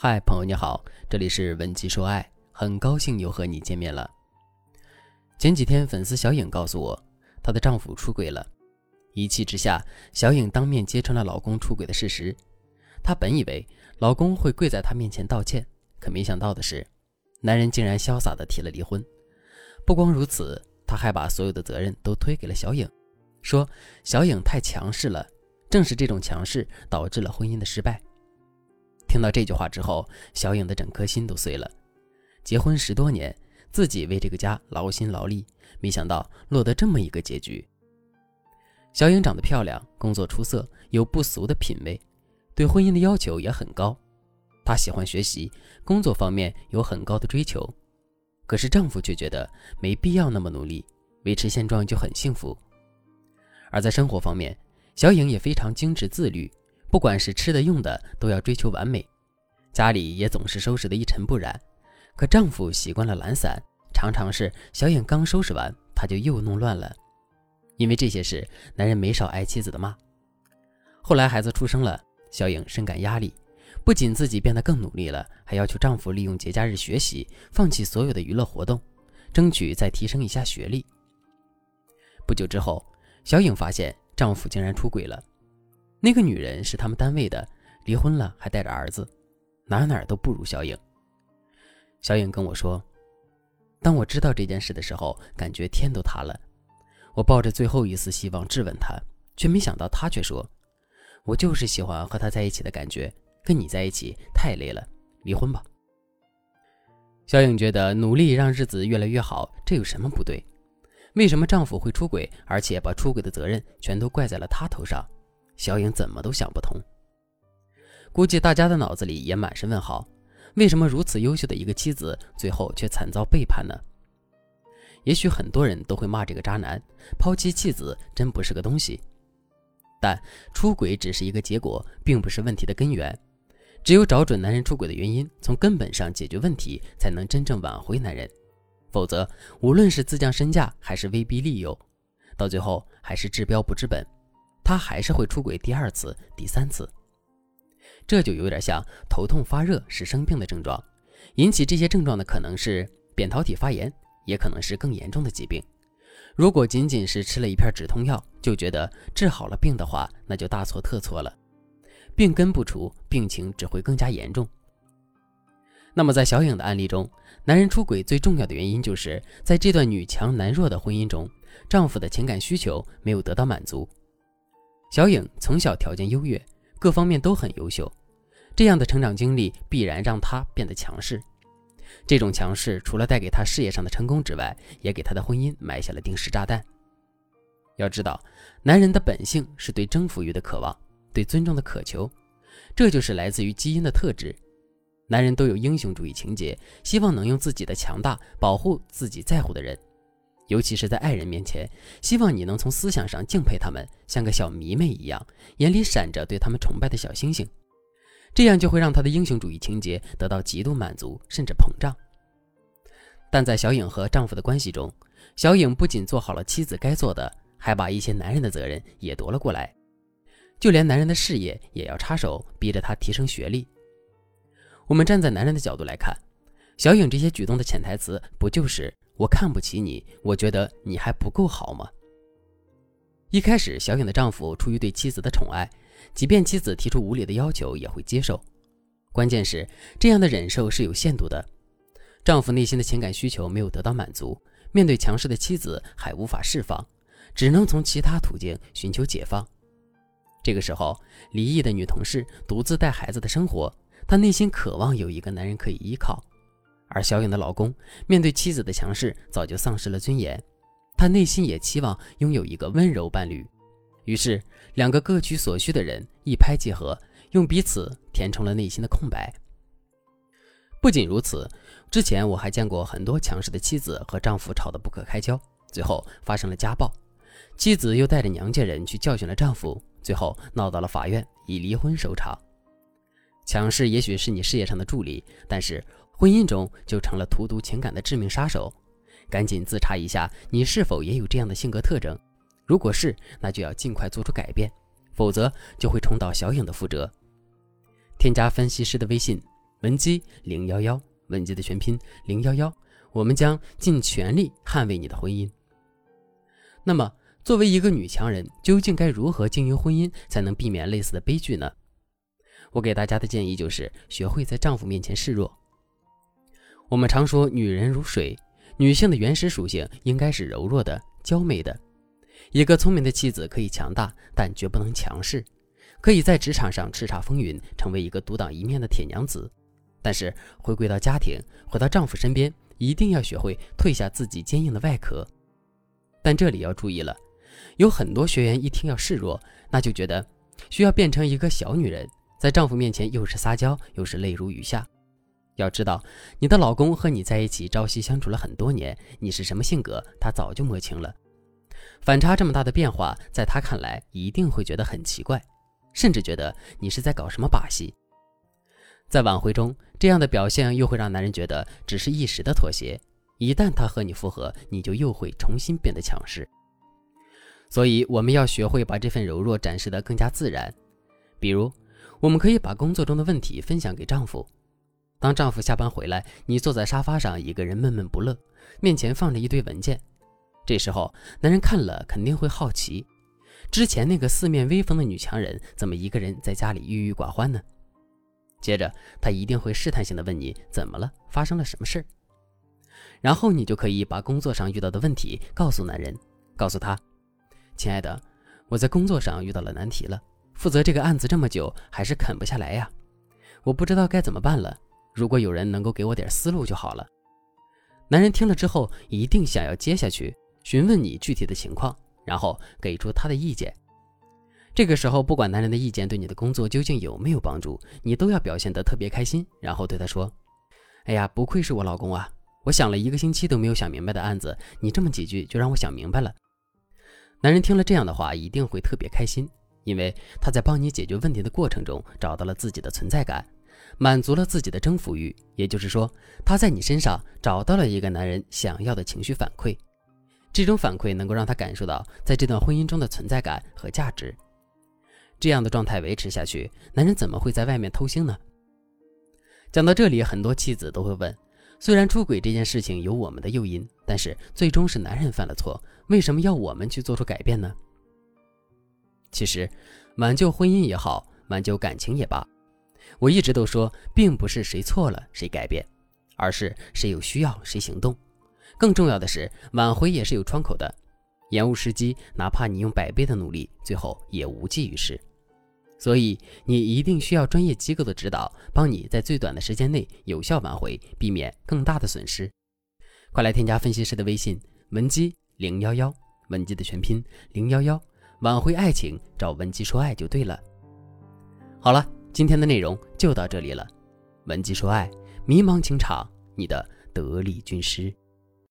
嗨，朋友你好，这里是文姬说爱，很高兴又和你见面了。前几天，粉丝小颖告诉我，她的丈夫出轨了。一气之下，小颖当面揭穿了老公出轨的事实。她本以为老公会跪在她面前道歉，可没想到的是，男人竟然潇洒地提了离婚。不光如此，他还把所有的责任都推给了小颖，说小颖太强势了，正是这种强势导致了婚姻的失败。听到这句话之后，小颖的整颗心都碎了。结婚十多年，自己为这个家劳心劳力，没想到落得这么一个结局。小颖长得漂亮，工作出色，有不俗的品味，对婚姻的要求也很高。她喜欢学习，工作方面有很高的追求。可是丈夫却觉得没必要那么努力，维持现状就很幸福。而在生活方面，小颖也非常精致自律。不管是吃的用的，都要追求完美，家里也总是收拾得一尘不染。可丈夫习惯了懒散，常常是小颖刚收拾完，他就又弄乱了。因为这些事，男人没少挨妻子的骂。后来孩子出生了，小颖深感压力，不仅自己变得更努力了，还要求丈夫利用节假日学习，放弃所有的娱乐活动，争取再提升一下学历。不久之后，小颖发现丈夫竟然出轨了。那个女人是他们单位的，离婚了还带着儿子，哪哪都不如小颖。小颖跟我说：“当我知道这件事的时候，感觉天都塌了。我抱着最后一丝希望质问他，却没想到他却说：‘我就是喜欢和他在一起的感觉，跟你在一起太累了，离婚吧。’”小颖觉得努力让日子越来越好，这有什么不对？为什么丈夫会出轨，而且把出轨的责任全都怪在了她头上？小颖怎么都想不通，估计大家的脑子里也满是问号：为什么如此优秀的一个妻子，最后却惨遭背叛呢？也许很多人都会骂这个渣男，抛弃妻子真不是个东西。但出轨只是一个结果，并不是问题的根源。只有找准男人出轨的原因，从根本上解决问题，才能真正挽回男人。否则，无论是自降身价，还是威逼利诱，到最后还是治标不治本。他还是会出轨第二次、第三次，这就有点像头痛发热是生病的症状，引起这些症状的可能是扁桃体发炎，也可能是更严重的疾病。如果仅仅是吃了一片止痛药就觉得治好了病的话，那就大错特错了，病根不除，病情只会更加严重。那么在小颖的案例中，男人出轨最重要的原因就是在这段女强男弱的婚姻中，丈夫的情感需求没有得到满足。小颖从小条件优越，各方面都很优秀，这样的成长经历必然让她变得强势。这种强势除了带给她事业上的成功之外，也给她的婚姻埋下了定时炸弹。要知道，男人的本性是对征服欲的渴望，对尊重的渴求，这就是来自于基因的特质。男人都有英雄主义情节，希望能用自己的强大保护自己在乎的人。尤其是在爱人面前，希望你能从思想上敬佩他们，像个小迷妹一样，眼里闪着对他们崇拜的小星星，这样就会让他的英雄主义情节得到极度满足，甚至膨胀。但在小颖和丈夫的关系中，小颖不仅做好了妻子该做的，还把一些男人的责任也夺了过来，就连男人的事业也要插手，逼着他提升学历。我们站在男人的角度来看，小颖这些举动的潜台词不就是？我看不起你，我觉得你还不够好吗？一开始，小颖的丈夫出于对妻子的宠爱，即便妻子提出无理的要求也会接受。关键是这样的忍受是有限度的，丈夫内心的情感需求没有得到满足，面对强势的妻子还无法释放，只能从其他途径寻求解放。这个时候，离异的女同事独自带孩子的生活，她内心渴望有一个男人可以依靠。而小颖的老公面对妻子的强势，早就丧失了尊严。他内心也期望拥有一个温柔伴侣，于是两个各取所需的人一拍即合，用彼此填充了内心的空白。不仅如此，之前我还见过很多强势的妻子和丈夫吵得不可开交，最后发生了家暴，妻子又带着娘家人去教训了丈夫，最后闹到了法院，以离婚收场。强势也许是你事业上的助力，但是。婚姻中就成了荼毒情感的致命杀手，赶紧自查一下，你是否也有这样的性格特征？如果是，那就要尽快做出改变，否则就会重蹈小颖的覆辙。添加分析师的微信文姬零幺幺，文姬的全拼零幺幺，我们将尽全力捍卫你的婚姻。那么，作为一个女强人，究竟该如何经营婚姻，才能避免类似的悲剧呢？我给大家的建议就是学会在丈夫面前示弱。我们常说女人如水，女性的原始属性应该是柔弱的、娇媚的。一个聪明的妻子可以强大，但绝不能强势；可以在职场上叱咤风云，成为一个独当一面的铁娘子。但是回归到家庭，回到丈夫身边，一定要学会褪下自己坚硬的外壳。但这里要注意了，有很多学员一听要示弱，那就觉得需要变成一个小女人。在丈夫面前，又是撒娇，又是泪如雨下。要知道，你的老公和你在一起朝夕相处了很多年，你是什么性格，他早就摸清了。反差这么大的变化，在他看来一定会觉得很奇怪，甚至觉得你是在搞什么把戏。在挽回中，这样的表现又会让男人觉得只是一时的妥协。一旦他和你复合，你就又会重新变得强势。所以，我们要学会把这份柔弱展示得更加自然，比如。我们可以把工作中的问题分享给丈夫。当丈夫下班回来，你坐在沙发上一个人闷闷不乐，面前放着一堆文件。这时候，男人看了肯定会好奇：之前那个四面威风的女强人，怎么一个人在家里郁郁寡欢呢？接着，他一定会试探性的问你：怎么了？发生了什么事然后你就可以把工作上遇到的问题告诉男人，告诉他：“亲爱的，我在工作上遇到了难题了。”负责这个案子这么久，还是啃不下来呀！我不知道该怎么办了。如果有人能够给我点思路就好了。男人听了之后，一定想要接下去询问你具体的情况，然后给出他的意见。这个时候，不管男人的意见对你的工作究竟有没有帮助，你都要表现得特别开心，然后对他说：“哎呀，不愧是我老公啊！我想了一个星期都没有想明白的案子，你这么几句就让我想明白了。”男人听了这样的话，一定会特别开心。因为他在帮你解决问题的过程中找到了自己的存在感，满足了自己的征服欲，也就是说，他在你身上找到了一个男人想要的情绪反馈。这种反馈能够让他感受到在这段婚姻中的存在感和价值。这样的状态维持下去，男人怎么会在外面偷腥呢？讲到这里，很多妻子都会问：虽然出轨这件事情有我们的诱因，但是最终是男人犯了错，为什么要我们去做出改变呢？其实，挽救婚姻也好，挽救感情也罢，我一直都说，并不是谁错了谁改变，而是谁有需要谁行动。更重要的是，挽回也是有窗口的，延误时机，哪怕你用百倍的努力，最后也无济于事。所以，你一定需要专业机构的指导，帮你在最短的时间内有效挽回，避免更大的损失。快来添加分析师的微信：文姬零幺幺，文姬的全拼零幺幺。挽回爱情，找文姬说爱就对了。好了，今天的内容就到这里了。文姬说爱，迷茫情场，你的得力军师。